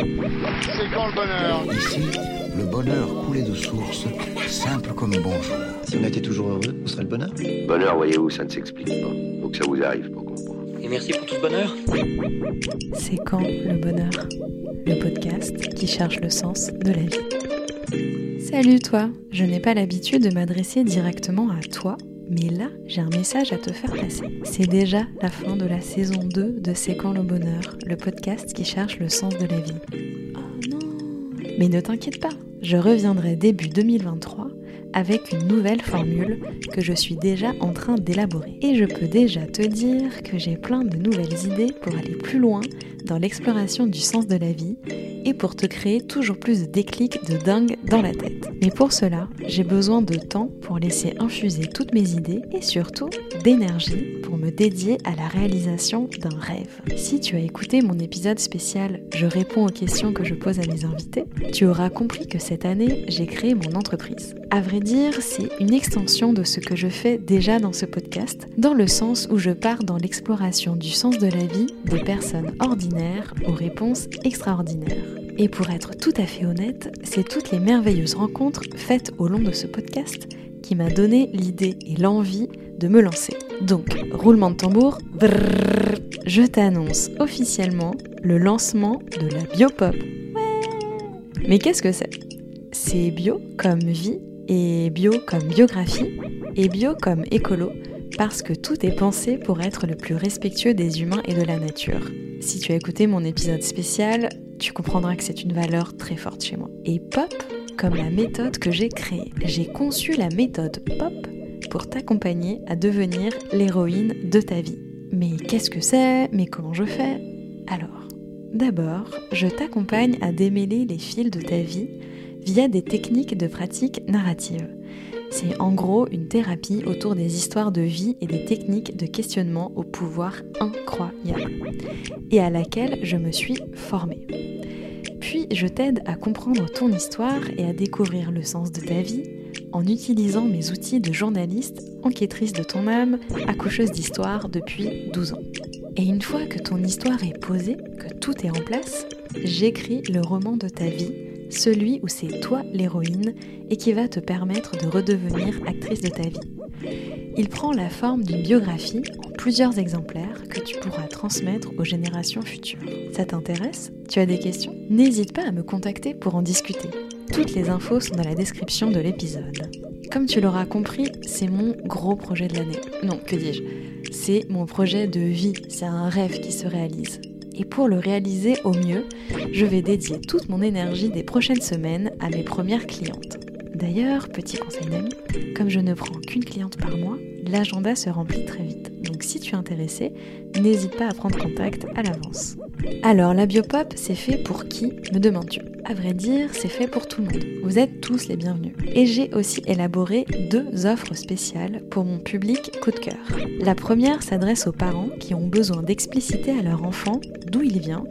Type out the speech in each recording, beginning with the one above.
C'est quand le bonheur Ici, le bonheur coulait de source, simple comme bonjour. Si on était toujours heureux, où serait le bonheur Bonheur, voyez-vous, ça ne s'explique pas. Faut que ça vous arrive pour comprendre. Et merci pour tout ce bonheur. C'est quand le bonheur? Le podcast qui cherche le sens de la vie. Salut toi, je n'ai pas l'habitude de m'adresser directement à toi, mais là j'ai un message à te faire passer. C'est déjà la fin de la saison 2 de C'est le bonheur, le podcast qui cherche le sens de la vie. Oh non Mais ne t'inquiète pas, je reviendrai début 2023 avec une nouvelle formule que je suis déjà en train d'élaborer. Et je peux déjà te dire que j'ai plein de nouvelles idées pour aller plus loin dans l'exploration du sens de la vie et pour te créer toujours plus de déclics de dingue dans la tête. Mais pour cela, j'ai besoin de temps pour laisser infuser toutes mes idées et surtout d'énergie me dédier à la réalisation d'un rêve. Si tu as écouté mon épisode spécial Je réponds aux questions que je pose à mes invités, tu auras compris que cette année, j'ai créé mon entreprise. À vrai dire, c'est une extension de ce que je fais déjà dans ce podcast, dans le sens où je pars dans l'exploration du sens de la vie des personnes ordinaires aux réponses extraordinaires. Et pour être tout à fait honnête, c'est toutes les merveilleuses rencontres faites au long de ce podcast qui m'a donné l'idée et l'envie de me lancer. Donc, roulement de tambour, brrr, je t'annonce officiellement le lancement de la biopop. Ouais Mais qu'est-ce que c'est? C'est bio comme vie et bio comme biographie et bio comme écolo parce que tout est pensé pour être le plus respectueux des humains et de la nature. Si tu as écouté mon épisode spécial, tu comprendras que c'est une valeur très forte chez moi. Et pop comme la méthode que j'ai créée. J'ai conçu la méthode pop pour t'accompagner à devenir l'héroïne de ta vie. Mais qu'est-ce que c'est? Mais comment je fais? Alors, d'abord, je t'accompagne à démêler les fils de ta vie via des techniques de pratique narrative. C'est en gros une thérapie autour des histoires de vie et des techniques de questionnement au pouvoir incroyable, et à laquelle je me suis formée. Puis je t'aide à comprendre ton histoire et à découvrir le sens de ta vie en utilisant mes outils de journaliste, enquêtrice de ton âme, accoucheuse d'histoire depuis 12 ans. Et une fois que ton histoire est posée, que tout est en place, j'écris le roman de ta vie celui où c'est toi l'héroïne et qui va te permettre de redevenir actrice de ta vie. Il prend la forme d'une biographie en plusieurs exemplaires que tu pourras transmettre aux générations futures. Ça t'intéresse? Tu as des questions? N'hésite pas à me contacter pour en discuter. Toutes les infos sont dans la description de l'épisode. Comme tu l'auras compris, c'est mon gros projet de l'année. Non, que dis-je? C'est mon projet de vie, c'est un rêve qui se réalise et pour le réaliser au mieux, je vais dédier toute mon énergie des prochaines semaines à mes premières clientes. D'ailleurs, petit conseil d'ami, comme je ne prends qu'une cliente par mois, l'agenda se remplit très vite. Donc si tu es intéressé, n'hésite pas à prendre contact à l'avance. Alors, la biopop, c'est fait pour qui, me demandes-tu? À vrai dire, c'est fait pour tout le monde. Vous êtes tous les bienvenus. Et j'ai aussi élaboré deux offres spéciales pour mon public coup de cœur. La première s'adresse aux parents qui ont besoin d'expliciter à leur enfant d'où il vient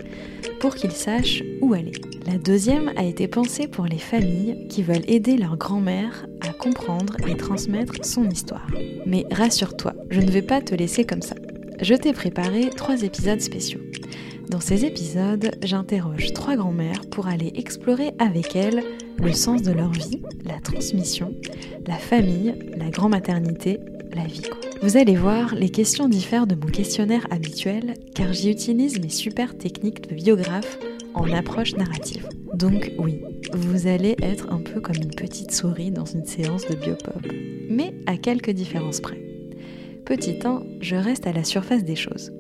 pour qu'il sache où aller. La deuxième a été pensée pour les familles qui veulent aider leur grand-mère à comprendre et transmettre son histoire. Mais rassure-toi, je ne vais pas te laisser comme ça. Je t'ai préparé trois épisodes spéciaux. Dans ces épisodes, j'interroge trois grand-mères pour aller explorer avec elles le sens de leur vie, la transmission, la famille, la grand-maternité, la vie. Vous allez voir, les questions diffèrent de mon questionnaire habituel car j'y utilise mes super techniques de biographe en approche narrative. Donc oui, vous allez être un peu comme une petite souris dans une séance de biopop, mais à quelques différences près. Petit 1, je reste à la surface des choses.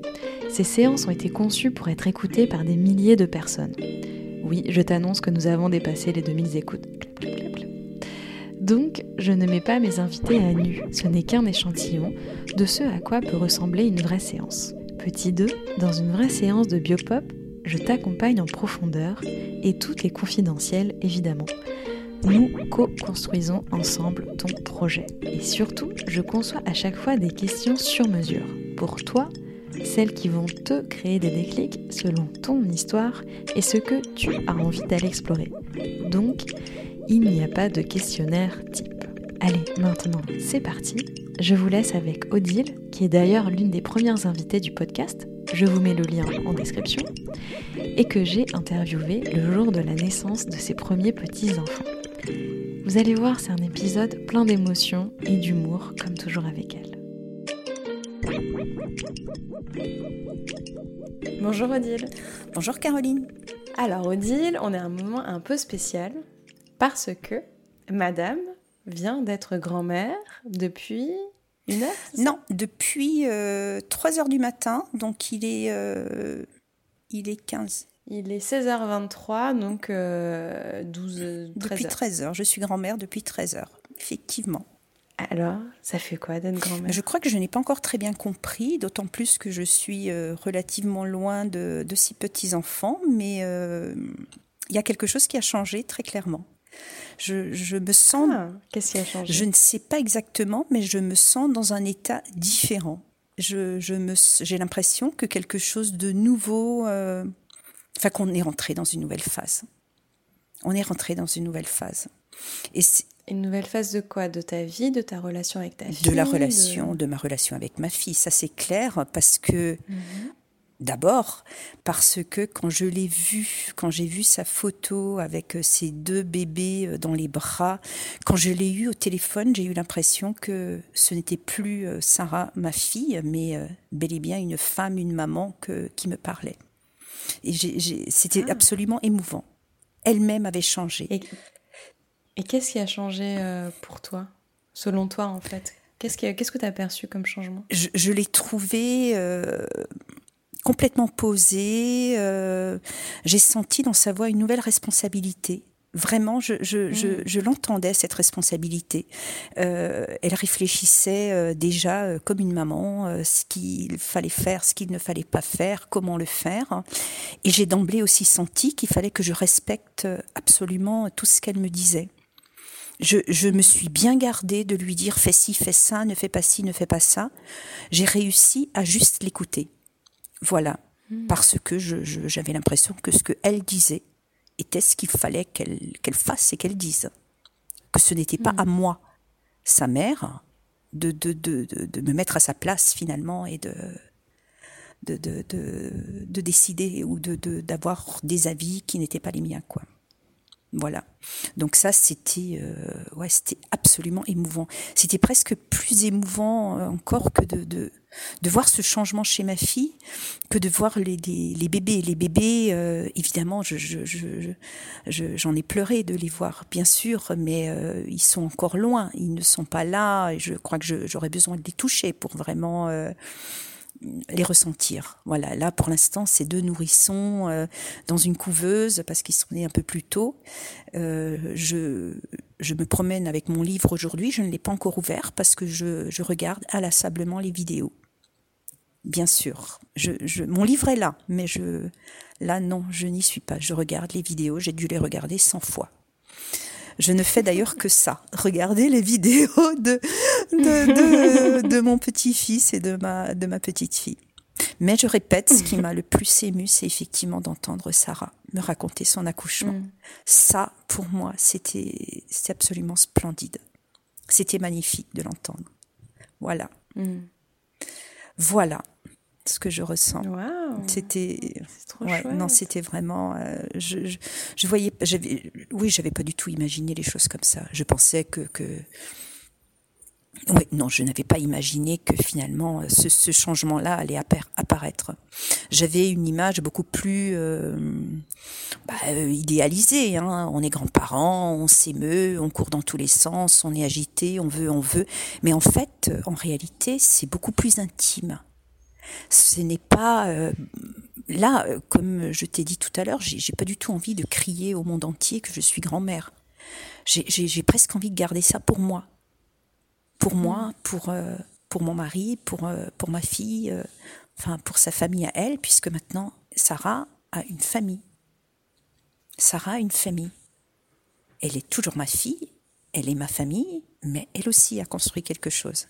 Ces séances ont été conçues pour être écoutées par des milliers de personnes. Oui, je t'annonce que nous avons dépassé les 2000 écoutes. Donc, je ne mets pas mes invités à nu, ce n'est qu'un échantillon de ce à quoi peut ressembler une vraie séance. Petit 2, dans une vraie séance de biopop, je t'accompagne en profondeur et tout est confidentiel évidemment. Nous co-construisons ensemble ton projet. Et surtout, je conçois à chaque fois des questions sur mesure. Pour toi, celles qui vont te créer des déclics selon ton histoire et ce que tu as envie d'aller explorer. Donc, il n'y a pas de questionnaire type. Allez, maintenant, c'est parti. Je vous laisse avec Odile, qui est d'ailleurs l'une des premières invitées du podcast. Je vous mets le lien en description, et que j'ai interviewé le jour de la naissance de ses premiers petits-enfants. Vous allez voir, c'est un épisode plein d'émotions et d'humour, comme toujours avec elle. Bonjour Odile. Bonjour Caroline. Alors Odile, on est à un moment un peu spécial parce que Madame vient d'être grand-mère depuis une heure Non, depuis 3 euh, heures du matin, donc il est, euh, il est 15. Il est 16h23, donc 12, euh, 13 Depuis 13 heures, je suis grand-mère depuis 13 heures, effectivement. Alors, ça fait quoi d'être grand-mère? Je crois que je n'ai pas encore très bien compris, d'autant plus que je suis relativement loin de, de six petits-enfants, mais il y a quelque chose qui a changé très clairement. Je, me sens. Ah, qu'est-ce qui a changé? Je ne sais pas exactement, mais je me sens dans un état différent. Je, je me, j'ai l'impression que quelque chose de nouveau. Euh, enfin, qu'on est rentré dans une nouvelle phase. On est rentré dans une nouvelle phase. Et une nouvelle phase de quoi? De ta vie, de ta relation avec ta fille De la relation, de, ma relation avec ma fille. Ça, c'est clair, parce que mhm. D'abord parce que quand je l'ai vu, quand j'ai vu sa photo avec euh, ses deux bébés euh, dans les bras, quand je l'ai eu au téléphone, j'ai eu l'impression que ce n'était plus euh, Sarah, ma fille, mais bel et bien une femme, une maman que, qui me parlait. Et c'était ah. absolument émouvant. Elle-même avait changé. Et, qu'est-ce qui a changé pour toi, selon toi en fait? Qu'est-ce que tu as perçu comme changement? Je, l'ai trouvé complètement posée. Euh, j'ai senti dans sa voix une nouvelle responsabilité. Vraiment, je, je, je, mm. je l'entendais, cette responsabilité. Euh, elle réfléchissait euh, déjà euh, comme une maman, euh, ce qu'il fallait faire, ce qu'il ne fallait pas faire, comment le faire. Et j'ai d'emblée aussi senti qu'il fallait que je respecte absolument tout ce qu'elle me disait. Je, je, me suis bien gardée de lui dire fais ci, fais ça, ne fais pas ci, ne fais pas ça. J'ai réussi à juste l'écouter. Voilà, hmm. parce que j'avais l'impression que ce qu'elle disait était ce qu'il fallait qu'elle fasse et qu'elle dise. Que ce n'était pas hmm. à moi, sa mère, de, de, de, de, me mettre à sa place finalement et de, de, de, de, décider ou de d'avoir des avis qui n'étaient pas les miens. quoi. Voilà. Donc ça, c'était euh, ouais, c'était absolument émouvant. C'était presque plus émouvant encore que de, de, de voir ce changement chez ma fille, que de voir les, bébés. Les bébés, euh, évidemment, je, je, je, j'en ai pleuré de les voir, bien sûr, mais ils sont encore loin. Ils ne sont pas là. Et je crois que j'aurais besoin de les toucher pour vraiment les ressentir. Voilà, là pour l'instant, c'est deux nourrissons euh, dans une couveuse parce qu'ils sont nés un peu plus tôt. Euh, je, je me promène avec mon livre aujourd'hui, je ne l'ai pas encore ouvert parce que je, je regarde inlassablement les vidéos. Bien sûr, je, je, mon livre est là, mais je, là non, je n'y suis pas. Je regarde les vidéos, j'ai dû les regarder 100 fois. Je ne fais d'ailleurs que ça, regarder les vidéos de, de, de, mon petit-fils et de ma, de ma petite-fille. Mais je répète, ce qui m'a le plus ému, c'est effectivement d'entendre Sarah me raconter son accouchement. Mm. Ça, pour moi, c'était absolument splendide. C'était magnifique de l'entendre. Voilà. Mm. Voilà ce que je ressens. C'était ouais, non, c'était vraiment euh, je, je, je, voyais oui, j'avais pas du tout imaginé les choses comme ça. Je pensais que que oui, non, je n'avais pas imaginé que finalement ce, ce changement-là allait apparaître. J'avais une image beaucoup plus euh, bah, euh, idéalisée. Hein. On est grands-parents, on s'émeut, on court dans tous les sens, on est agité, on veut, on veut. Mais en fait, en réalité, c'est beaucoup plus intime. Ce n'est pas euh, là, euh, comme je t'ai dit tout à l'heure, j'ai pas du tout envie de crier au monde entier que je suis grand-mère. J'ai presque envie de garder ça pour moi, pour moi, pour euh, pour mon mari, pour pour ma fille, enfin pour sa famille à elle, puisque maintenant Sarah a une famille. Sarah a une famille. Elle est toujours ma fille, elle est ma famille, mais elle aussi a construit quelque chose.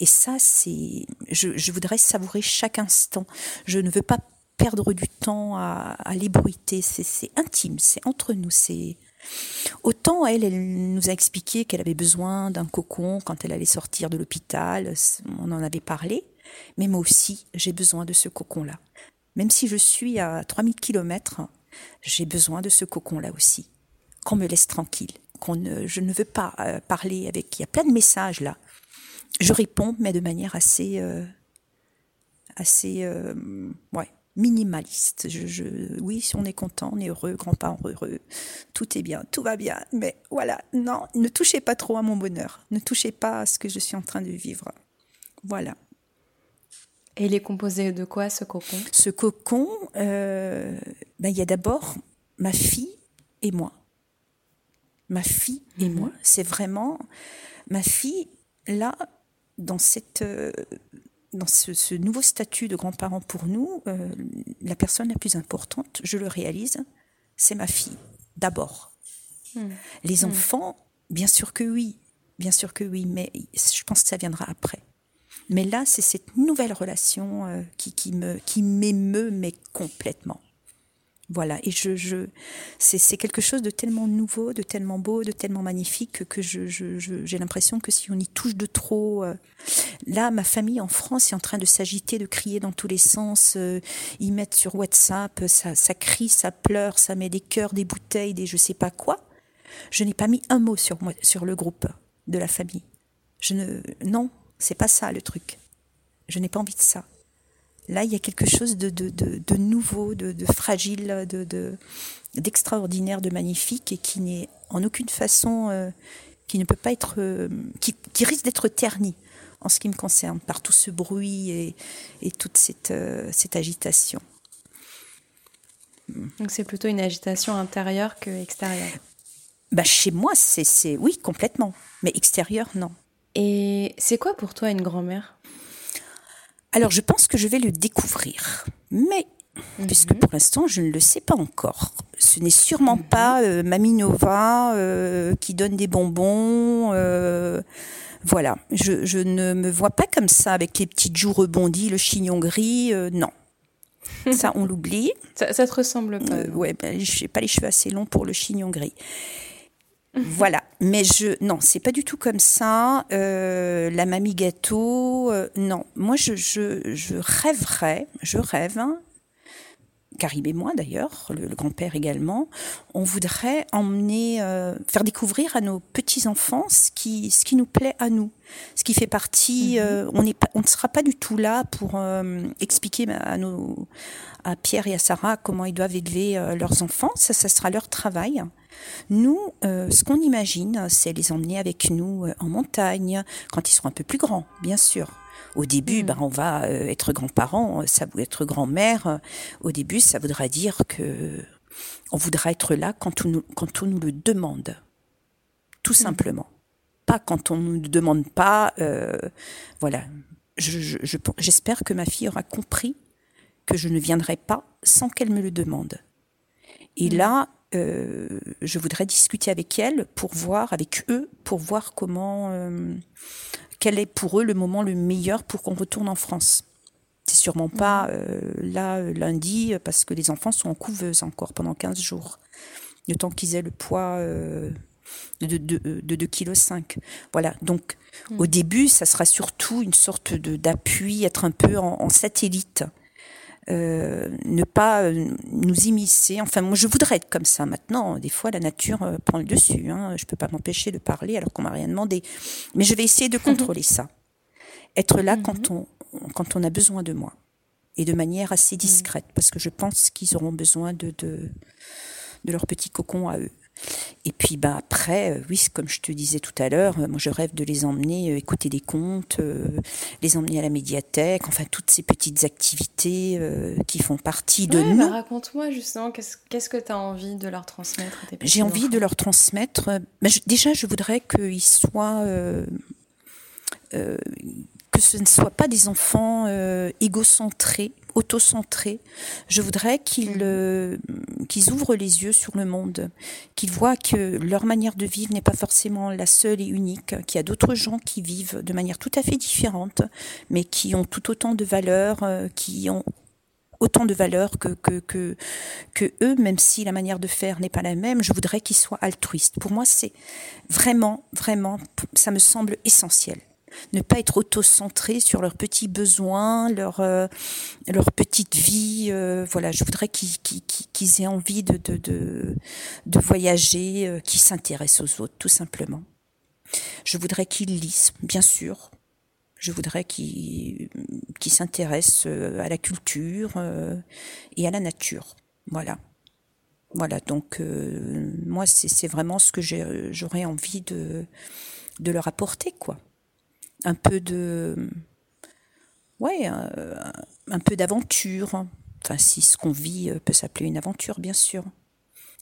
Et ça, c'est, je, voudrais savourer chaque instant. Je ne veux pas perdre du temps à, à l'ébruiter. C'est intime, c'est entre nous. C'est autant elle, elle nous a expliqué qu'elle avait besoin d'un cocon quand elle allait sortir de l'hôpital. On en avait parlé. Mais moi aussi, j'ai besoin de ce cocon-là. Même si je suis à 3000 km, j'ai besoin de ce cocon-là aussi. Qu'on me laisse tranquille. Qu'on je ne veux pas euh, parler avec. Il y a plein de messages là. Je réponds, mais de manière assez, euh, assez, euh, ouais, minimaliste. Je, je, oui, si on est content, on est heureux, grand-parent heureux, tout est bien, tout va bien. Mais voilà, non, ne touchez pas trop à mon bonheur. Ne touchez pas à ce que je suis en train de vivre. Voilà. Et il est composé de quoi ce cocon? Ce cocon, euh, ben, il y a d'abord ma fille et moi. Ma fille et moi. C'est vraiment ma fille, là, dans, cette, euh, dans ce, ce nouveau statut de grand-parent pour nous, euh, la personne la plus importante, je le réalise, c'est ma fille, d'abord. Les enfants, bien sûr que oui, bien sûr que oui, mais je pense que ça viendra après. Mais là, c'est cette nouvelle relation euh, qui, qui me qui m'émeut mais complètement. Voilà, et je, je c'est quelque chose de tellement nouveau, de tellement beau, de tellement magnifique que, que je, j'ai l'impression que si on y touche de trop, euh, là, ma famille en France est en train de s'agiter, de crier dans tous les sens. euh, ils mettent sur WhatsApp, ça, ça crie, ça pleure, ça met des cœurs, des bouteilles, des je sais pas quoi. Je n'ai pas mis un mot sur moi, sur le groupe de la famille. Je ne, non, c'est pas ça le truc. Je n'ai pas envie de ça. Là, il y a quelque chose de, de, de, de nouveau, de, fragile, de, de- d'extraordinaire, de magnifique et qui n'est en aucune façon, euh, qui ne peut pas être, euh, qui, qui risque d'être terni en ce qui me concerne par tout ce bruit et, et toute cette, euh, cette agitation. Donc c'est plutôt une agitation intérieure que extérieure. Bah, chez moi, c'est, c'est oui, complètement, mais extérieur, non. Et c'est quoi pour toi une grand-mère? Alors, je pense que je vais le découvrir. Mais, puisque pour l'instant, je ne le sais pas encore. Ce n'est sûrement pas euh, Mamie Nova euh, qui donne des bonbons. euh, voilà. Je, je ne me vois pas comme ça, avec les petites joues rebondies, le chignon gris. euh, non. Ça, on l'oublie. ça, ça te ressemble pas ouais, ben, j'ai pas les cheveux assez longs pour le chignon gris. Voilà, mais je non, c'est pas du tout comme ça. Euh, la mamie gâteau, euh, non. Moi, je, je, je rêverais, je rêve. hein, Et moi d'ailleurs, le, le grand-père également, on voudrait emmener, euh, faire découvrir à nos petits enfants ce qui, ce qui nous plaît à nous, ce qui fait partie. euh, on ne sera pas du tout là pour euh, expliquer à nos, à Pierre et à Sarah comment ils doivent élever leurs enfants. Ça, ça sera leur travail. Nous, ce qu'on imagine, c'est les emmener avec nous en montagne quand ils seront un peu plus grands, bien sûr. Au début, ben, on va euh, être grands-parents, ça veut être grand-mère. Au début, ça voudra dire que on voudra être là quand on nous, quand on nous le demande, tout simplement. Pas quand on nous le demande pas. euh, voilà. Je- je- je- J'espère que ma fille aura compris que je ne viendrai pas sans qu'elle me le demande. Et là, euh, je voudrais discuter avec elle pour voir, avec eux, pour voir comment, euh, quel est pour eux le moment le meilleur pour qu'on retourne en France. C'est sûrement pas euh, là, lundi, parce que les enfants sont en couveuse encore pendant 15 jours. Le temps qu'ils aient le poids de, de, de 2,5 kg. Voilà, donc au début, ça sera surtout une sorte de- d'appui, être un peu en, en satellite. Euh, ne pas euh, nous immiscer. Enfin, moi, je voudrais être comme ça. Maintenant, des fois, la nature euh, prend le dessus. Hein. Je peux pas m'empêcher de parler alors qu'on m'a rien demandé. Mais je vais essayer de contrôler ça. Être là quand on quand on a besoin de moi et de manière assez discrète, parce que je pense qu'ils auront besoin de de, de leur petit cocon à eux. Et puis bah après, euh, oui, comme je te disais tout à l'heure, euh, moi je rêve de les emmener euh, écouter des contes, les emmener à la médiathèque, enfin toutes ces petites activités qui font partie de Ouais, nous. bah, Raconte-moi justement, qu'est-ce que tu as envie de leur transmettre J'ai envie de leur transmettre. ben, je- déjà, je voudrais qu'ils soient. euh, euh, que ce ne soient pas des enfants euh, égocentrés, autocentrés. Je voudrais qu'ils euh, qu'ils ouvrent les yeux sur le monde, qu'ils voient que leur manière de vivre n'est pas forcément la seule et unique, qu'il y a d'autres gens qui vivent de manière tout à fait différente, mais qui ont tout autant de valeurs, euh, qui ont autant de valeurs que, que, que, que eux, même si la manière de faire n'est pas la même, je voudrais qu'ils soient altruistes. Pour moi, c'est vraiment, vraiment, ça me semble essentiel. Ne pas être auto-centré sur leurs petits besoins, leur euh, leur petite vie. euh, voilà, je voudrais qu'ils qu'ils- qu'ils aient envie de de de, de voyager, euh, qu'ils s'intéressent aux autres, tout simplement. Je voudrais qu'ils lisent, bien sûr. Je voudrais qu'ils qu'ils s'intéressent à la culture et à la nature. Voilà. Voilà, donc euh, moi c'est vraiment ce que j'aurais envie de de leur apporter quoi un peu de ouais euh, un peu d'aventure. Enfin si ce qu'on vit euh, peut s'appeler une aventure bien sûr.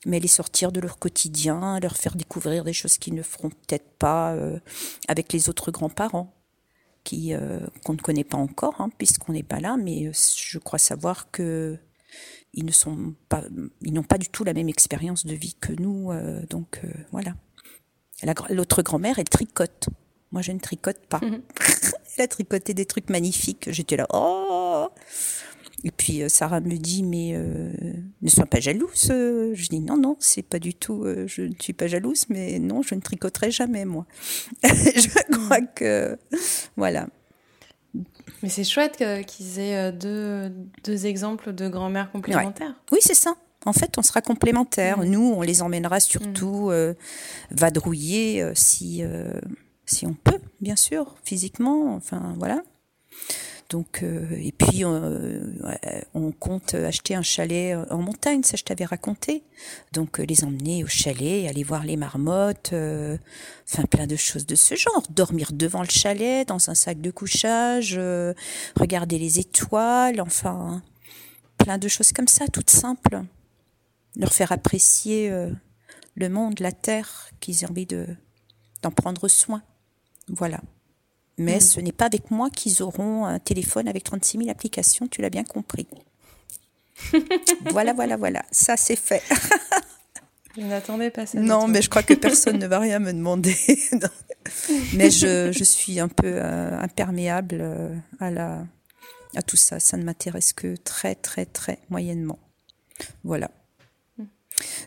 Mais les sortir de leur quotidien leur faire découvrir des choses qu'ils ne feront peut-être pas euh, avec les autres grands-parents qui qu'on ne connaît pas encore hein, puisqu'on n'est pas là. Mais je crois savoir que ils ne sont pas ils n'ont pas du tout la même expérience de vie que nous donc voilà. L'autre grand-mère elle tricote moi je ne tricote pas elle a tricoté des trucs magnifiques. J'étais là, oh Et puis euh, Sarah me dit, mais euh, ne sois pas jalouse. Je dis, non, non, c'est pas du tout, euh, je ne suis pas jalouse, mais non, je ne tricoterai jamais, moi. je crois que, voilà. Mais c'est chouette qu'ils aient deux, deux exemples de grand-mère complémentaires. Oui, c'est ça. En fait, on sera complémentaires. Mm. Nous, on les emmènera surtout euh, vadrouiller si, si on peut, bien sûr, physiquement. Enfin, voilà. Donc, euh, et puis, euh, on compte acheter un chalet en montagne, ça je t'avais raconté. Donc, euh, les emmener au chalet, aller voir les marmottes, euh, enfin plein de choses de ce genre. Dormir devant le chalet, dans un sac de couchage, euh, regarder les étoiles, enfin, plein de choses comme ça, toutes simples. Leur faire apprécier euh, le monde, la terre, qu'ils aient envie de d'en prendre soin. Voilà. Mais Mm. ce n'est pas avec moi qu'ils auront un téléphone avec 36 000 applications, tu l'as bien compris. voilà, voilà, voilà. Ça, c'est fait. Je n'attendais pas ça. Non, mais je crois que personne ne va rien me demander. Mais je, je suis un peu euh, imperméable euh, à, la, à tout ça. Ça ne m'intéresse que très, très, très moyennement. Voilà.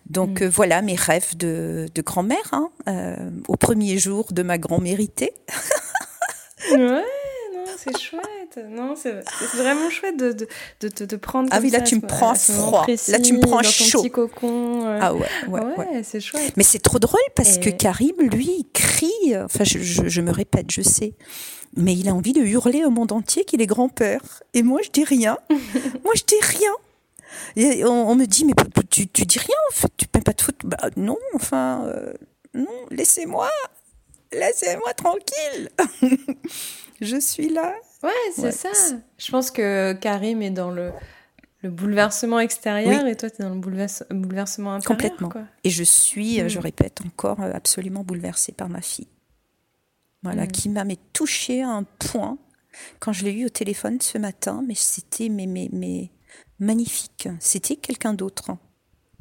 Donc Mm. euh, voilà mes rêves de, de grand-mère hein, euh, au premier jour de ma grand-mérité. Ouais, non, c'est chouette. Non, c'est vraiment chouette de, de, de, te- de prendre Ah oui, là, ça, tu me prends froid. précis, Là, tu me prends chaud. petit cocon. euh. Ah ouais, ouais, ouais, ouais. c'est chouette. Mais c'est trop drôle parce Et- que Karim, lui, il crie. Enfin, je, je- je me répète, je sais. Mais il a envie de hurler au monde entier qu'il est grand-père. Et moi, je dis rien. moi, je dis rien. Et on, on me dit, mais tu, tu dis rien, en fait, tu peux pas te foutre. Bah, non, enfin, euh, non, laissez-moi. Laissez-moi tranquille. je suis là. Ouais, c'est Ouais. ça. Je pense que Karim est dans le, le bouleversement extérieur et toi, tu es dans le bouleverse- bouleversement intérieur. Complètement. Quoi. Et je suis, euh, Mm. je répète encore, euh, absolument bouleversée par ma fille. Voilà, Mm. qui m'a mais touchée à un point quand je l'ai eu au téléphone ce matin, mais c'était mais, mais, mais magnifique. C'était quelqu'un d'autre.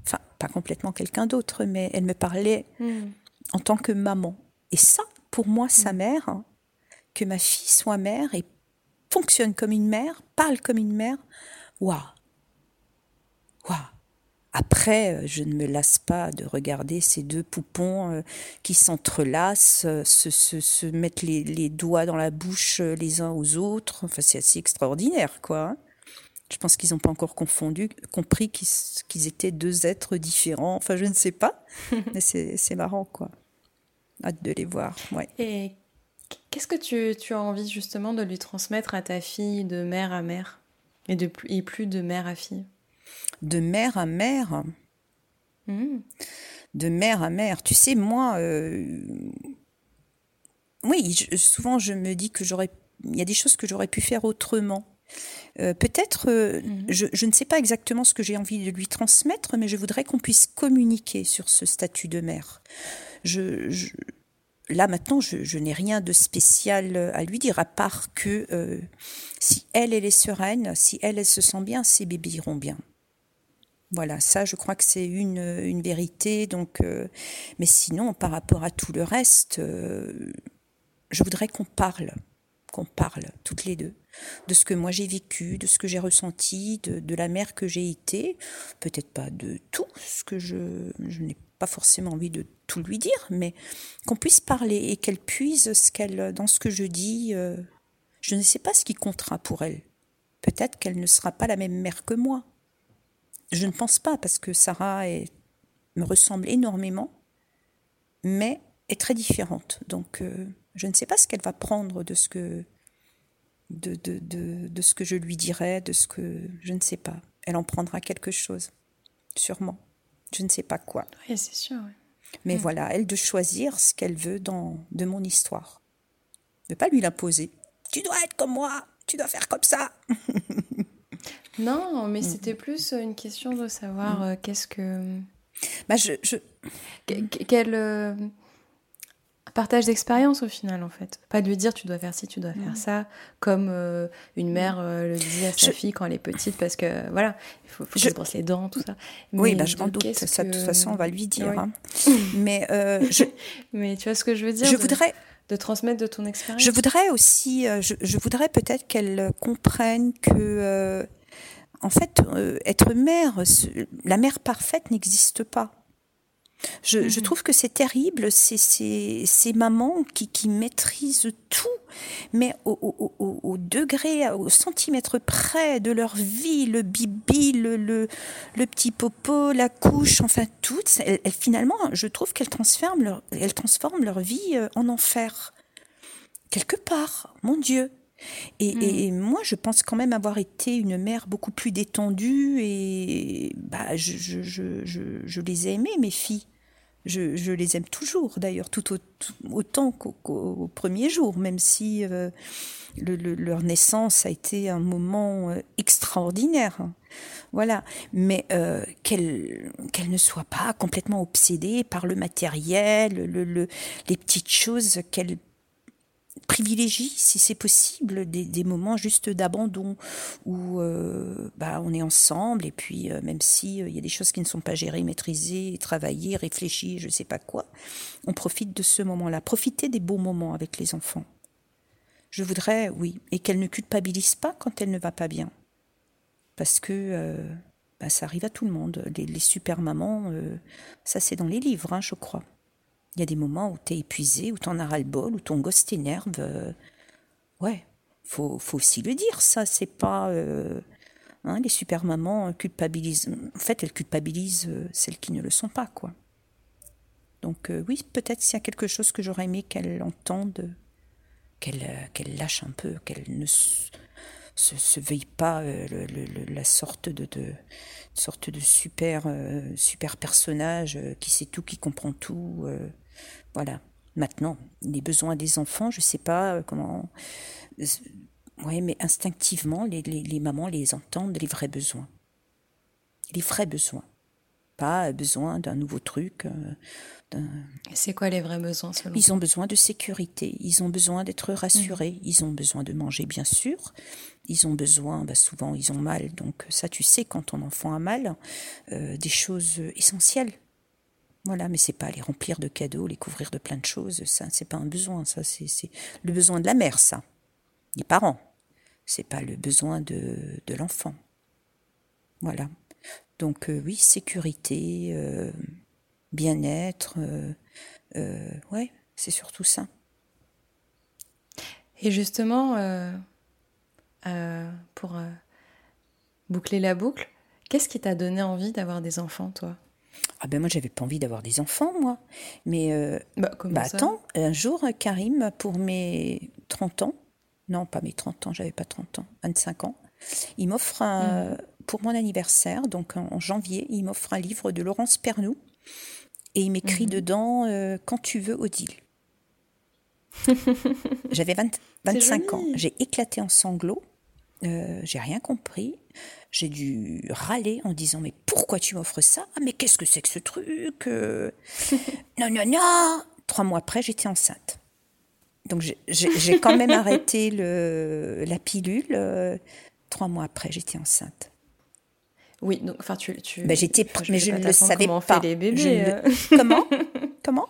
Enfin, pas complètement quelqu'un d'autre, mais elle me parlait Mm. en tant que maman. Et ça, pour moi, sa mère, hein, que ma fille soit mère et fonctionne comme une mère, parle comme une mère, waouh Waouh Après, euh, je ne me lasse pas de regarder ces deux poupons euh, qui s'entrelacent, euh, se, se, se mettent les, les doigts dans la bouche les uns aux autres. Enfin, c'est assez extraordinaire, quoi. Je pense qu'ils n'ont pas encore confondu, compris qu'ils étaient deux êtres différents. Enfin, je ne sais pas. Mais c'est marrant, quoi. Hâte de les voir, ouais. Et qu'est-ce que tu, tu as envie justement de lui transmettre à ta fille de mère à mère? Et, de, plus- et plus de mère à fille? De mère à mère, Mm. de mère à mère. Tu sais, moi, euh, oui, je- souvent je me dis que j'aurais, il y a des choses que j'aurais pu faire autrement. Euh, Peut-être, euh, Mhm. je, je ne sais pas exactement ce que j'ai envie de lui transmettre, mais je voudrais qu'on puisse communiquer sur ce statut de mère. Je, je- là maintenant, je, n'ai rien de spécial à lui dire, à part que euh, si elle, elle est sereine, si elle, elle se sent bien, ses bébés iront bien. Voilà, ça, je crois que c'est une, une vérité. Donc, euh, mais sinon, par rapport à tout le reste, euh, je voudrais qu'on parle. Qu'on parle toutes les deux de ce que moi j'ai vécu, de ce que j'ai ressenti, de, la mère que j'ai été, peut-être pas de tout ce que je, je n'ai pas forcément envie de tout lui dire, mais qu'on puisse parler et qu'elle puise ce qu'elle, dans ce que je dis. Euh, je ne sais pas ce qui comptera pour elle. Peut-être qu'elle ne sera pas la même mère que moi. Je ne pense pas parce que Sarah me ressemble énormément, mais est très différente. Donc euh, je ne sais pas ce qu'elle va prendre de ce que de, de, de, de, ce que je lui dirai, de ce que je ne sais pas. Elle en prendra quelque chose, sûrement. Je ne sais pas quoi. Oui, c'est sûr. Mais mm. voilà, elle de choisir ce qu'elle veut dans, de mon histoire. Ne pas lui l'imposer. Tu dois être comme moi, tu dois faire comme ça. non, mais mm. c'était plus une question de savoir mm. euh, qu'est-ce que. Bah je, je... Quelle. Partage d'expérience au final en fait. Pas de lui dire tu dois faire ci, tu dois faire ça, comme euh, une mère euh, le dit à sa fille quand elle est petite parce que voilà, il faut, faut qu'elle brosse les dents, tout ça. oui, bah, je m'en doute, ça de toute façon on va lui dire. Hein. Mais, euh, je... Mais tu vois ce que je veux dire Je voudrais de transmettre de ton expérience? Je voudrais aussi, je, je, voudrais peut-être qu'elle comprenne que, en fait, être mère, la mère parfaite n'existe pas. Je, je, mhm. trouve que c'est terrible, ces, ces, ces mamans qui, qui, maîtrisent tout, mais au, au, au, degré, au centimètre près de leur vie, le bibi, le, le, le petit popo, la couche, enfin toutes, elles, finalement, je trouve qu'elles transforment leur, elles transforment leur vie euh, en enfer. Quelque part, mon Dieu. Et, mhm. et, moi, je pense quand même avoir été une mère beaucoup plus détendue et bah, je, je, je, je les ai aimées, mes filles. Je, les aime toujours, d'ailleurs, tout, autant qu'au premier jour, même si euh, leur naissance a été un moment euh, extraordinaire. Voilà, mais euh, qu'elles ne soient pas complètement obsédées par le matériel, le, les petites choses qu'elles privilégie, si c'est possible, des, moments juste d'abandon où euh, bah, on est ensemble et puis euh, même si euh, il y a des choses qui ne sont pas gérées, maîtrisées, travaillées, réfléchies, je ne sais pas quoi, on profite de ce moment-là. Profiter des beaux moments avec les enfants. Je voudrais, oui, et qu'elle ne culpabilise pas quand elle ne va pas bien, parce que bah, ça arrive à tout le monde. Les, super mamans, ça c'est dans les livres, hein, je crois. Il y a des moments où tu épuisé, où tu en as ras-le-bol, où ton gosse t'énerve. Euh, ouais, faut, faut aussi le dire, ça. C'est pas. Euh, hein, les super mamans culpabilisent. En fait, elles culpabilisent euh, celles qui ne le sont pas, quoi. Donc, oui, peut-être s'il y a quelque chose que j'aurais aimé qu'elle entende, qu'elle qu'elle lâche un peu, qu'elle ne se, se, veille pas la sorte de, de sorte de super super personnage qui sait tout, qui comprend tout. Voilà. Maintenant, les besoins des enfants, je sais pas euh, comment. Oui, mais instinctivement, les, les, mamans les entendent, les vrais besoins. Les vrais besoins. Pas besoin d'un nouveau truc. Euh, C'est quoi les vrais besoins selon Ils ont besoin de sécurité, ils ont besoin d'être rassurés, mmh. ils ont besoin de manger, bien sûr. Ils ont besoin, bah souvent ils ont mal, donc ça tu sais quand ton enfant a mal, euh, des choses essentielles voilà, mais c'est pas les remplir de cadeaux, les couvrir de plein de choses, ça, c'est pas un besoin, ça, c'est le besoin de la mère, ça. Les parents. C'est pas le besoin de, de l'enfant. Voilà. Donc, euh, oui, sécurité, euh, bien-être, euh, ouais, c'est surtout ça. Et justement, pour boucler la boucle, qu'est-ce qui t'a donné envie d'avoir des enfants, toi? Ah ben moi j'avais pas envie d'avoir des enfants moi. Mais bah, bah attends, un jour Karim pour mes 30 ans, non pas mes 30 ans, j'avais pas 30 ans, 25 ans, il m'offre un, mm. Pour mon anniversaire, donc en, janvier, il m'offre un livre de Laurence Pernou et il m'écrit mm-hmm. dedans euh, Quand tu veux Odile. J'avais 25 ans, j'ai éclaté en sanglots, euh, j'ai rien compris. J'ai dû râler en disant mais pourquoi tu m'offres ça? Ah, Mais qu'est-ce que c'est que ce truc euh? Non, non, non Trois mois après, j'étais enceinte. Donc j'ai quand même arrêté le, la pilule. Trois mois après, j'étais enceinte. Oui, donc enfin tu. tu ben, j'étais, mais je ne le savais comment pas. les bébés. Euh. Comment? Comment?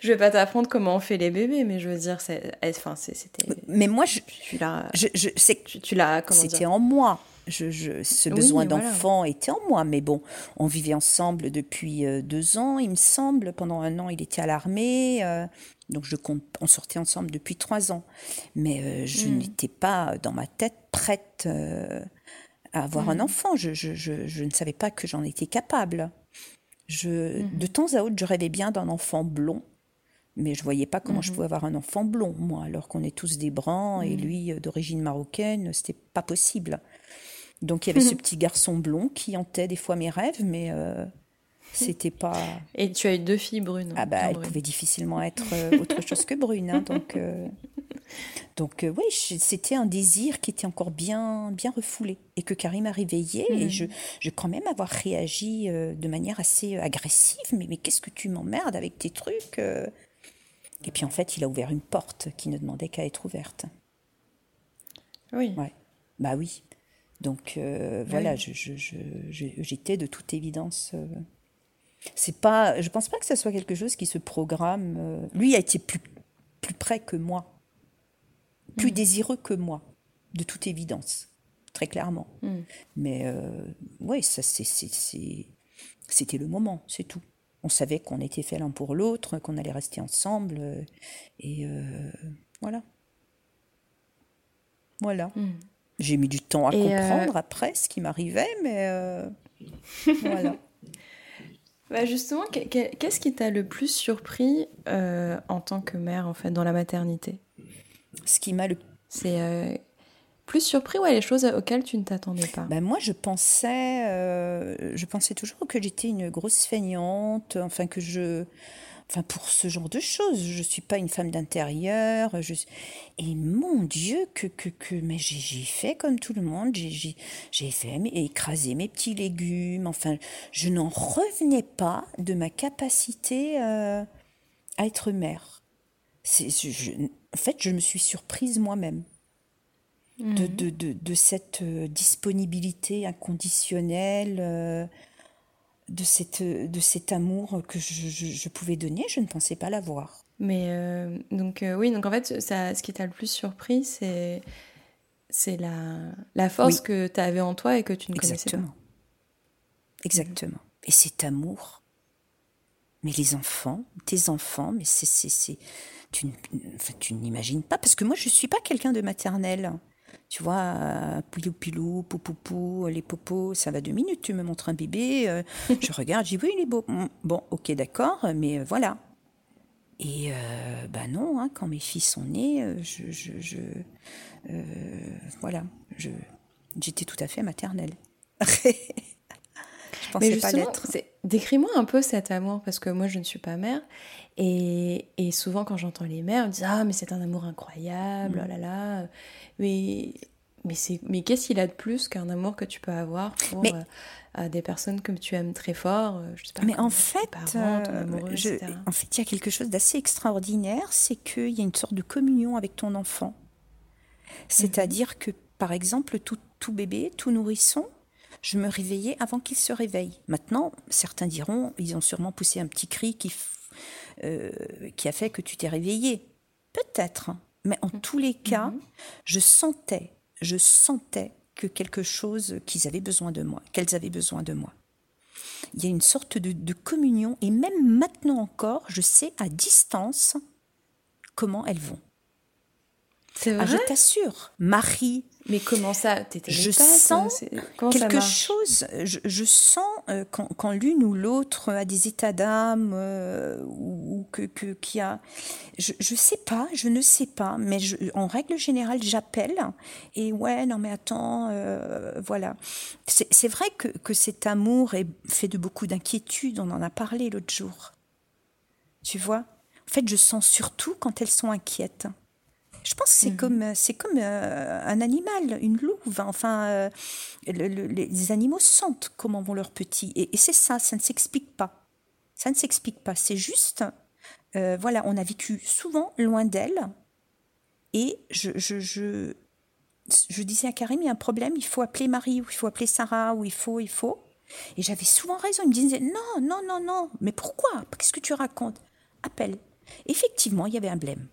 Je vais pas t'apprendre comment on fait les bébés, mais je veux dire, c'est, enfin, c'était. Mais moi, je, tu l'as, je, je tu, tu l'as, comment c'était en moi. Je, je, ce Oui, besoin voilà. d'enfant était en moi, mais bon, on vivait ensemble depuis euh, deux ans, il me semble. Pendant un an, il était à l'armée, euh, donc je compte, on sortait ensemble depuis trois ans. Mais euh, je Mm. n'étais pas dans ma tête prête euh, à avoir un Mm. enfant. Je, je, je, je ne savais pas que j'en étais capable. Je, Mhm. De temps à autre, je rêvais bien d'un enfant blond. Mais je voyais pas comment je Mhm. pouvais avoir un enfant blond, moi, alors qu'on est tous des bruns et Mhm. lui euh, d'origine marocaine, c'était pas possible. Donc il y avait ce petit garçon blond qui hantait des fois mes rêves, mais euh, c'était pas. Et tu as eu deux filles brunes. Ah bah bien elle brunes. pouvait difficilement être euh, autre chose que brune, hein, donc. euh, Donc euh, oui, c'était un désir qui était encore bien, bien refoulé et que Karim a réveillé et Mhm. je, je crois même avoir réagi euh, de manière assez euh, agressive. Mais, mais qu'est-ce que tu m'emmerdes avec tes trucs Et puis en fait, il a ouvert une porte qui ne demandait qu'à être ouverte. Oui. Ouais. Bah oui. Donc euh, voilà, Oui. je, je- j'étais de toute évidence. euh, c'est pas, je pense pas que ça soit quelque chose qui se programme. euh, lui a été plus, plus près que moi, plus Mm. désireux que moi, de toute évidence, très clairement. Mm. Mais euh, ouais, ça c'est, c'est- c'est- c'était le moment, c'est tout. On savait qu'on était fait l'un pour l'autre, qu'on allait rester ensemble, euh, et euh, voilà. Voilà. Mm. J'ai mis du temps à Et, euh, comprendre après ce qui m'arrivait, mais voilà. Bah justement, que- que- qu'est-ce qui t'a le plus surpris en tant que mère, en fait, dans la maternité? Ce qui m'a le C'est euh, plus surpris, ouais, les choses auxquelles tu ne t'attendais pas. Ben moi, je pensais, euh, je pensais toujours que j'étais une grosse feignante, enfin que je, enfin pour ce genre de choses, je suis pas une femme d'intérieur. Je... Et mon Dieu, que que que, mais j'ai fait comme tout le monde, j'ai j'ai j'ai fait mes- écraser mes petits légumes. Enfin, je n'en revenais pas de ma capacité euh, à être mère. C'est, je- en fait, je me suis surprise moi-même Mhm. de, de, de, de cette euh, disponibilité inconditionnelle, euh, de, cette, de cet amour que je, je- je pouvais donner, je ne pensais pas l'avoir. Mais euh, donc euh, oui, donc en fait, ça, ce qui t'a le plus surpris, c'est c'est la, la force Oui. que tu avais en toi et que tu ne connaissais pas. Exactement. Exactement. Et cet amour. Mais les enfants, tes enfants, mais c'est, tu, tu n'imagines pas, parce que moi, je ne suis pas quelqu'un de maternel. Tu vois, euh, pilou pilou, pou pou pou, les popos, ça va deux minutes, tu me montres un bébé, euh, je regarde, j'ai vu, il est beau. Bon, ok, d'accord, mais euh, voilà. Et euh, bah non, hein, quand mes filles sont nées, euh, je, je, je- voilà, je, j'étais tout à fait maternelle. je pensais Mais pas l'être. décris-moi un peu cet amour, parce que moi, je ne suis pas mère. Et, et souvent, quand j'entends les mères, on dit Ah, mais c'est un amour incroyable, oh là là. Mais, mais, c'est- mais qu'est-ce qu'il a de plus qu'un amour que tu peux avoir pour Mais- euh, des personnes que tu aimes très fort euh, je sais pas, Mais en fait, parents, euh, amoureux, je- etc. en fait, il y a quelque chose d'assez extraordinaire, c'est qu'il y a une sorte de communion avec ton enfant. C'est-à-dire que, par exemple, tout, tout bébé, tout nourrisson, je me réveillais avant qu'il se réveille. Maintenant, certains diront, ils ont sûrement poussé un petit cri qui, euh, qui a fait que tu t'es réveillé. Peut-être. Mais en tous les cas, je sentais, je sentais que quelque chose, qu'ils avaient besoin de moi, qu'elles avaient besoin de moi. Il y a une sorte de, de communion, et même maintenant encore, je sais à distance comment elles vont. Ah, je t'assure, Marie, Mais comment ça T'étais Je sens quelque chose, je, je sens euh, quand, quand l'une ou l'autre a des états d'âme euh, ou, que, que qu'il y a, je, je sais pas, je ne sais pas, mais je, en règle générale j'appelle et ouais non mais attends, euh, voilà, c'est c'est vrai que, que cet amour est fait de beaucoup d'inquiétudes, on en a parlé l'autre jour, tu vois? En fait, je sens surtout quand elles sont inquiètes. Je pense que c'est comme, euh, c'est comme euh, un animal, une louve. Enfin, euh, le- le- les animaux sentent comment vont leurs petits. Et, et c'est ça, ça ne s'explique pas. Ça ne s'explique pas. C'est juste, euh, voilà, on a vécu souvent loin d'elles. Et je, je, je, je disais à Karim, il y a un problème, il faut appeler Marie, ou il faut appeler Sarah, ou il faut, il faut. Et j'avais souvent raison. Il me disait, non, non, non, non. Mais pourquoi? Qu'est-ce que tu racontes? Appelle. Effectivement, il y avait un blême.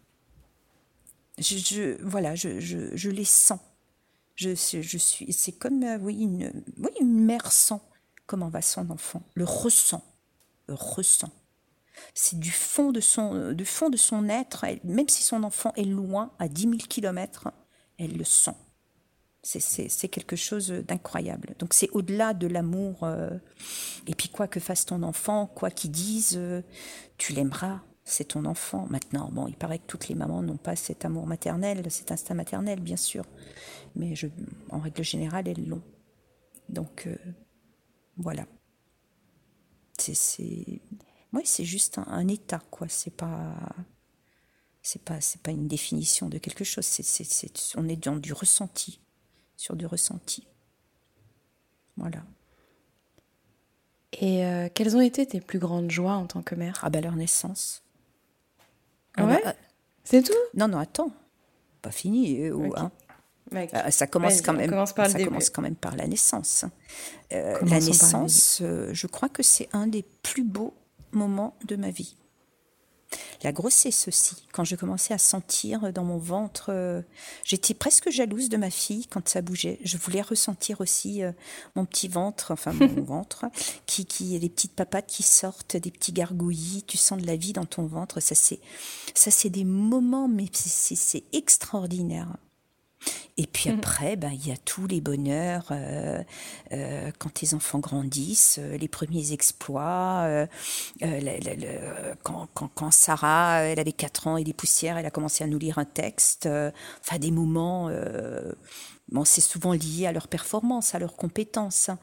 Je, voilà, je, je, les sens. Je, je suis, c'est comme euh, oui une, oui, une mère sent comment va son enfant, le ressent, le ressent. C'est du fond de son, du fond de son être, même si son enfant est loin, à 10 000 kilomètres, elle le sent. C'est quelque chose d'incroyable. Donc c'est au-delà de l'amour. Euh, et puis quoi que fasse ton enfant, quoi qu'il dise, euh, tu l'aimeras. C'est ton enfant. Maintenant, bon, il paraît que toutes les mamans n'ont pas cet amour maternel, cet instinct maternel, bien sûr. Mais je, en règle générale, elles l'ont. Donc euh, voilà. C'est, c'est juste un, état, quoi. C'est pas, c'est pas, c'est pas une définition de quelque chose. C'est, on est dans du ressenti sur du ressenti. Voilà. Et euh, quelles ont été tes plus grandes joies en tant que mère? Ah ben leur naissance. Ah ouais euh, C'est tout? Non, non, attends. Pas fini. Euh, hein. ça commence quand même. Commence ça commence quand même par la naissance. la naissance, je crois que c'est un des plus beaux moments de ma vie. La grossesse aussi, quand je commençais à sentir dans mon ventre, euh, j'étais presque jalouse de ma fille quand ça bougeait. Je voulais ressentir aussi euh, mon petit ventre, enfin mon ventre, qui, qui, les petites papates qui sortent, des petits gargouillis, tu sens de la vie dans ton ventre. Ça c'est, ça c'est des moments, mais c'est extraordinaire. Et puis mm. après, ben, il y a tous les bonheurs euh, euh, quand tes enfants grandissent, euh, les premiers exploits. quand, quand, quand, Sarah, elle avait 4 ans et des poussières, elle a commencé à nous lire un texte. Enfin, des moments. bon, c'est souvent lié à leur performance, à leurs compétences. Hein.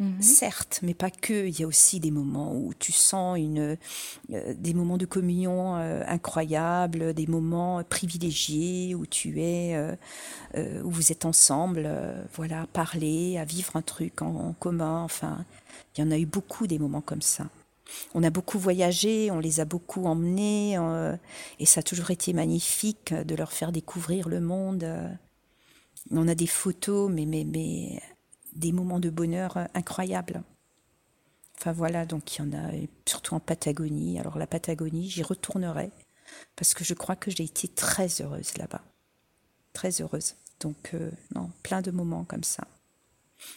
Mhm. Certes, mais pas que. Il y a aussi des moments où tu sens une, euh, des moments de communion euh, incroyables, des moments privilégiés où tu es, euh, où vous êtes ensemble, voilà, à parler, à vivre un truc en, commun. Enfin, il y en a eu beaucoup des moments comme ça. On a beaucoup voyagé, on les a beaucoup emmenés, et ça a toujours été magnifique de leur faire découvrir le monde. On a des photos, mais, mais, mais des moments de bonheur euh, incroyables. Enfin voilà, donc il y en a surtout en Patagonie. Alors la Patagonie, j'y retournerai parce que je crois que j'ai été très heureuse là-bas. Très heureuse. Donc euh, non, plein de moments comme ça.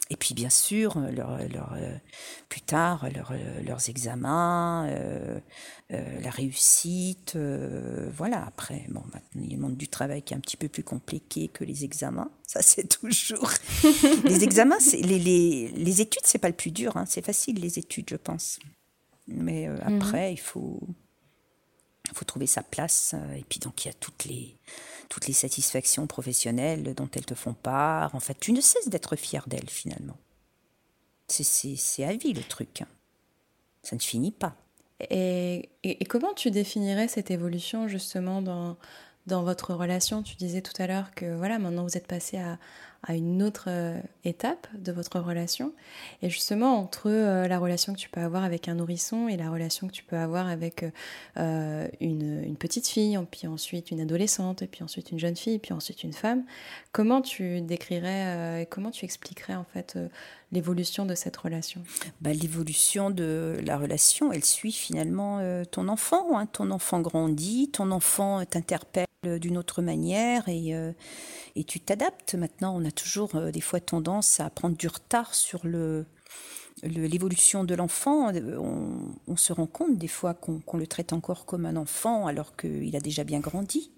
Et puis bien sûr, euh, leur, leur, euh, plus tard, leur, euh, leurs examens, la réussite, voilà. Après, bon, maintenant, il y a le monde du travail qui est un petit peu plus compliqué que les examens. Ça, c'est toujours. les examens, les, les, les, études, c'est pas le plus dur. Hein. C'est facile, les études, je pense. Mais mhm. après, il faut, faut trouver sa place. Et puis, donc, il y a toutes les toutes les satisfactions professionnelles dont elles te font part. En fait, tu ne cesses d'être fier d'elles finalement. C'est à vie le truc. Ça ne finit pas. Et, et, comment tu définirais cette évolution justement dans, dans votre relation? Tu disais tout à l'heure que voilà, maintenant vous êtes passé à, à une autre euh, étape de votre relation. Et justement, entre euh, la relation que tu peux avoir avec un nourrisson et la relation que tu peux avoir avec euh, une, petite fille, puis ensuite une adolescente, puis ensuite une jeune fille, puis ensuite une femme, comment tu décrirais et comment tu expliquerais en fait l'évolution de cette relation? Bah, L'évolution de la relation, elle suit finalement ton enfant. Hein. Ton enfant grandit, ton enfant t'interpelle d'une autre manière et, et tu t'adaptes. Maintenant, toujours euh, des fois tendance à prendre du retard sur le, l'évolution de l'enfant. On, se rend compte des fois qu'on, le traite encore comme un enfant alors qu'il a déjà bien grandi.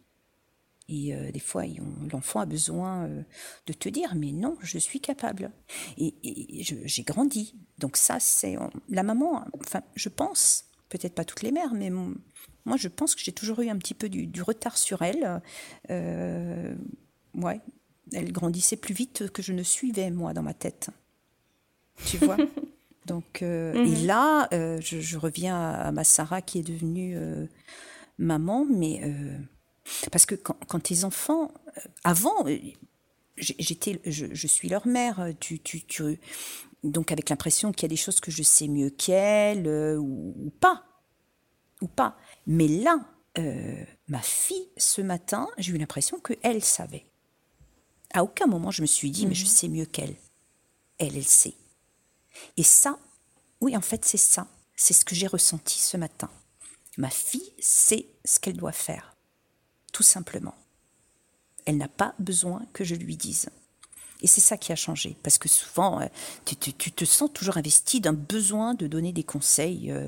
Et euh, des fois, l'enfant a besoin euh, de te dire, mais non, je suis capable. Et, j'ai grandi. Donc ça, c'est la maman. Enfin, je pense, peut-être pas toutes les mères, mais moi, je pense que j'ai toujours eu un petit peu du, retard sur elle. ouais, elle grandissait plus vite que je ne suivais, moi, dans ma tête. Tu vois Donc, euh, Et mhm. là, euh, je, reviens à, ma Sarah qui est devenue euh, maman, mais parce que quand, tes enfants, avant, j'étais, je, suis leur mère, tu, tu, tu donc avec l'impression qu'il y a des choses que je sais mieux qu'elle ou, ou, pas, ou pas. Mais là, ma fille, ce matin, j'ai eu l'impression qu'elle savait. À aucun moment je me suis dit, mais je mhm. sais mieux qu'elle. Elle, elle sait. Et ça, oui, en fait, c'est ça. C'est ce que j'ai ressenti ce matin. Ma fille sait ce qu'elle doit faire, tout simplement. Elle n'a pas besoin que je lui dise. Et c'est ça qui a changé, parce que souvent, euh, tu, te sens toujours investi d'un besoin de donner des conseils euh,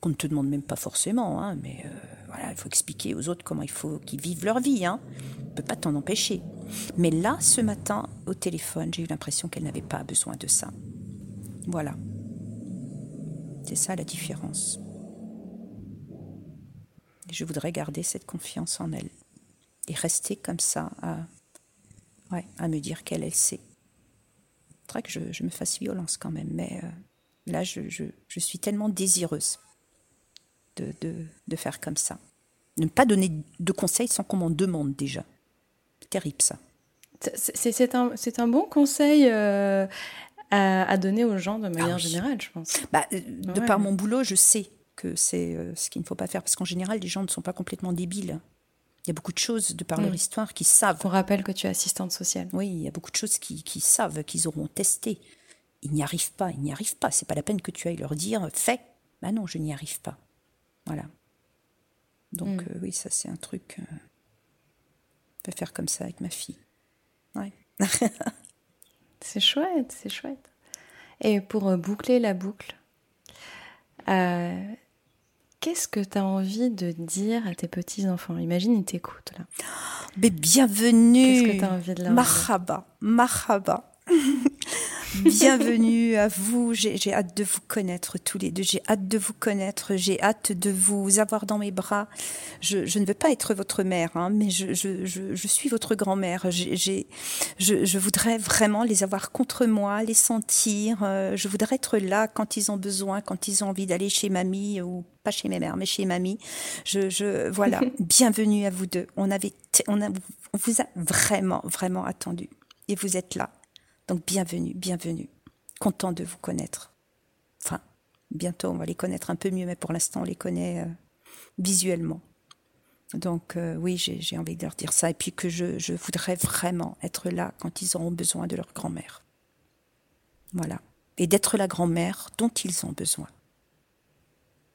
qu'on ne te demande même pas forcément, hein, mais euh, voilà, il faut expliquer aux autres comment il faut qu'ils vivent leur vie. Hein. On ne peut pas t'en empêcher. Mais là, ce matin, au téléphone, j'ai eu l'impression qu'elle n'avait pas besoin de ça. Voilà. C'est ça la différence. je voudrais garder cette confiance en elle et rester comme ça à, ouais, à me dire qu'elle, elle sait. Faudrait que je, me fasse violence quand même, mais euh, là, je, je, suis tellement désireuse de, de, de, faire comme ça. Ne pas donner de conseils sans qu'on m'en demande déjà. Terrible ça. C'est un, un, bon conseil. Euh, à, donner aux gens de manière ah générale, je pense. Bah, euh, de par mon boulot, je sais que c'est euh, ce qu'il ne faut pas faire, parce qu'en général, les gens ne sont pas complètement débiles. Il y a beaucoup de choses, de par leur histoire, qui savent. On rappelle que tu es assistante sociale. Oui, il y a beaucoup de choses qui, qui savent, qu'ils auront testé. Ils n'y arrivent pas, ils n'y arrivent pas. C'est pas la peine que tu ailles leur dire fais. Bah non, je n'y arrive pas. Voilà. Donc mm. euh, oui, ça c'est un truc. Euh, je peux faire comme ça avec ma fille. Ouais. C'est chouette, c'est chouette. Et pour euh, boucler la boucle, euh, qu'est-ce que tu as envie de dire à tes petits-enfants? Imagine, ils t'écoutent là. Mais bienvenue Qu'est-ce que tu as envie de leur Mahaba, mahaba. Bienvenue à vous. J'ai hâte de vous connaître tous les deux. J'ai hâte de vous connaître. J'ai hâte de vous avoir dans mes bras. Je, ne veux pas être votre mère, hein, mais je, je, suis votre grand-mère. Je, je, voudrais vraiment les avoir contre moi, les sentir. Euh, je voudrais être là quand ils ont besoin, quand ils ont envie d'aller chez mamie ou pas chez mes mères, mais chez mamie. Je, voilà. Bienvenue à vous deux. On avait, on, a, on vous a vraiment, vraiment attendu. Et vous êtes là. Donc bienvenue, bienvenue. Content de vous connaître. Enfin, bientôt on va les connaître un peu mieux, mais pour l'instant on les connaît euh, visuellement. Donc euh, oui, j'ai envie de leur dire ça. Et puis que je, je, voudrais vraiment être là quand ils auront besoin de leur grand-mère. Voilà. Et d'être la grand-mère dont ils ont besoin.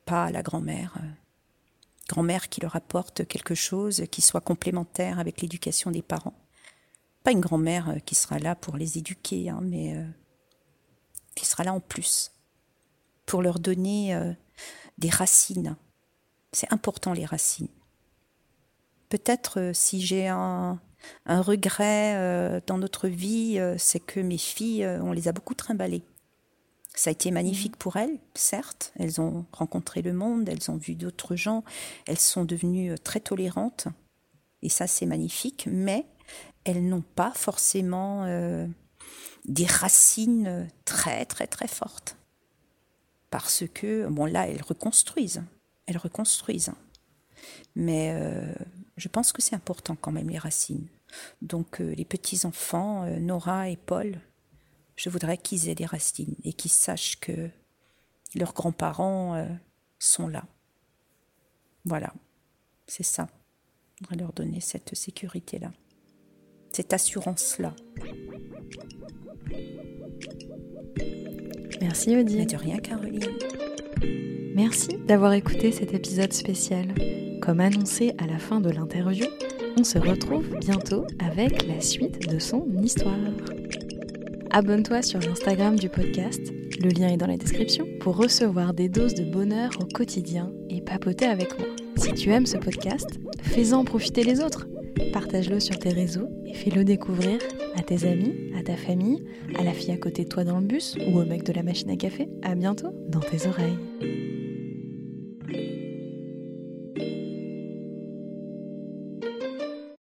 Pas la grand-mère. Euh, grand-mère qui leur apporte quelque chose qui soit complémentaire avec l'éducation des parents pas une grand-mère euh, qui sera là pour les éduquer, hein, mais euh, qui sera là en plus, pour leur donner euh, des racines. C'est important les racines. Peut-être si j'ai un, un, regret dans notre vie, c'est que mes filles, on les a beaucoup trimballées. Ça a été magnifique mmh. pour elles, certes. Elles ont rencontré le monde, elles ont vu d'autres gens, elles sont devenues très tolérantes. Et ça, c'est magnifique. Mais elles n'ont pas forcément euh, des racines très très très fortes. Parce que, bon là, elles reconstruisent. Elles reconstruisent. Mais euh, je pense que c'est important quand même les racines. Donc euh, les petits-enfants, Nora et Paul, je voudrais qu'ils aient des racines et qu'ils sachent que leurs grands-parents sont là. Voilà, c'est ça. On va leur donner cette sécurité-là cette assurance-là. Merci Odile. de rien Caroline. Merci d'avoir écouté cet épisode spécial. Comme annoncé à la fin de l'interview, on se retrouve bientôt avec la suite de son histoire. Abonne-toi sur l'Instagram du podcast, le lien est dans la description, pour recevoir des doses de bonheur au quotidien et papoter avec moi. Si tu aimes ce podcast, fais-en profiter les autres. Partage-le sur tes réseaux et fais-le découvrir à tes amis, à ta famille, à la fille à côté de toi dans le bus ou au mec de la machine à café. À bientôt dans tes oreilles.